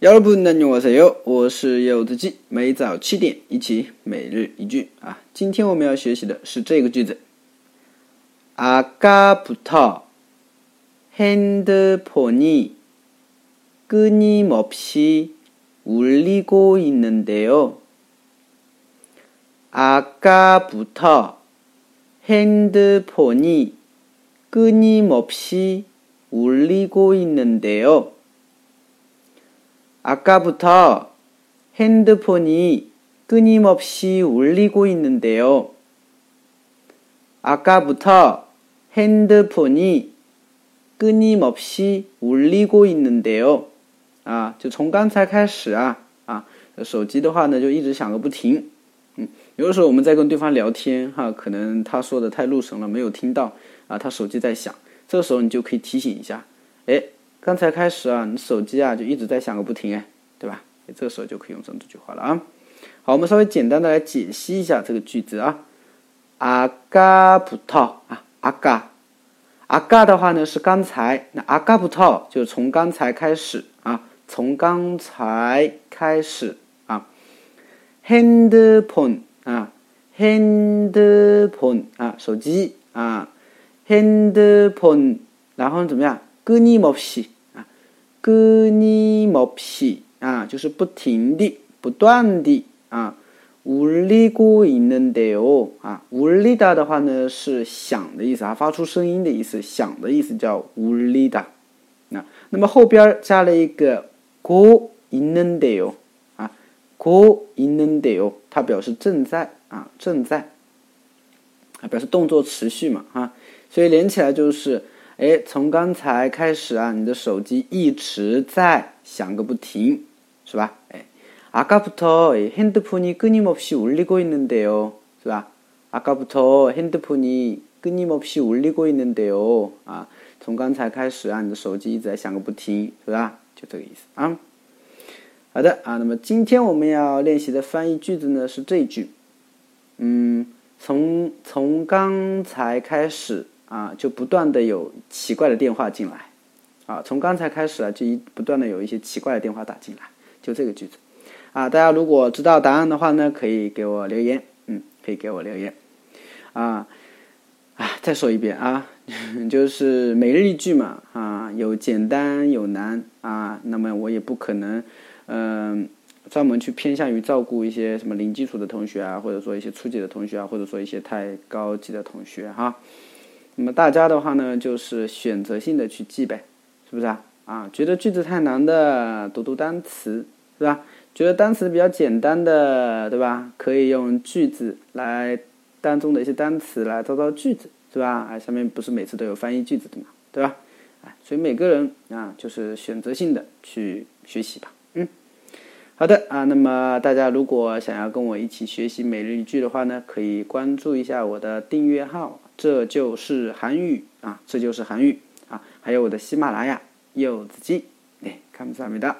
여러분안녕하세요，我是柚子鸡，每早七点一起每日一句啊。今天我们要学习的是这个句子。아까부터핸드폰이끊임없이울리고있는데요아까부터핸드폰이끊임없이울리고있는데요 아까부터 핸드폰이 끊임없이 울리고 있는데요. 아까부터 핸드폰이 끊임없이 울리고 있는데요. 啊，就从刚才开始啊啊，手机的话呢就一直响个不停，嗯，有的时候我们在跟对方聊天哈，可能他说的太路程了，没有听到啊，他手机在响，这个时候你就可以提醒一下，哎， 刚才开始啊，你手机啊就一直在响个不停，哎，对吧？这个时候就可以用上这句话了啊。好，我们稍微简单的来解析一下这个句子啊。阿嘎葡萄啊，阿嘎，阿嘎的话呢是刚才，那阿嘎葡萄就从刚才开始啊，从刚才开始啊。handphone 啊，handphone 啊，手机啊，handphone，然后怎么样？끊임없이 咯尼莫皮啊，就是不停的、不断的啊。无力过应能得哦啊，无力哒的话呢是响的意思啊，发出声音的意思，响的意思叫无力哒。那、啊、那么后边加了一个过应能得哦啊，过应能得哦，它表示正在啊，正在，啊表示动作持续嘛啊，所以连起来就是。哎，从刚才开始啊，你的手机一直在响个不停，是吧？哎，아까부터핸드폰이끊임없이울리고있는데 요， 是吧？아까부터핸드폰이끊임없이울리고있는데 요， 啊，从刚才开始啊，你的手机一直在响个不停，是吧？就这个意思啊。好的啊，那么今天我们要练习的翻译句子呢是这句，嗯，从从刚才开始。 啊，就不断的有奇怪的电话进来，啊，从刚才开始啊，就一不断的有一些奇怪的电话打进来，就这个句子，啊，大家如果知道答案的话呢，可以给我留言，嗯，可以给我留言，啊，啊，再说一遍啊，就是每日一句嘛，啊，有简单有难啊，那么我也不可能，嗯，专门去偏向于照顾一些什么零基础的同学啊，或者说一些初级的同学啊，或者说一些太高级的同学哈。那么大家的话呢，就是选择性的去记呗，是不是啊？啊，觉得句子太难的，读读单词，是吧？觉得单词比较简单的，对吧？可以用句子来当中的一些单词来造造句子，是吧？啊，下面不是每次都有翻译句子的嘛，对吧？啊，所以每个人啊，就是选择性的去学习吧。嗯，好的啊，那么大家如果想要跟我一起学习每日一句的话呢，可以关注一下我的订阅号。这就是韩语啊，这就是韩语啊，还有我的喜马拉雅柚子鸡，哎，看不上没的。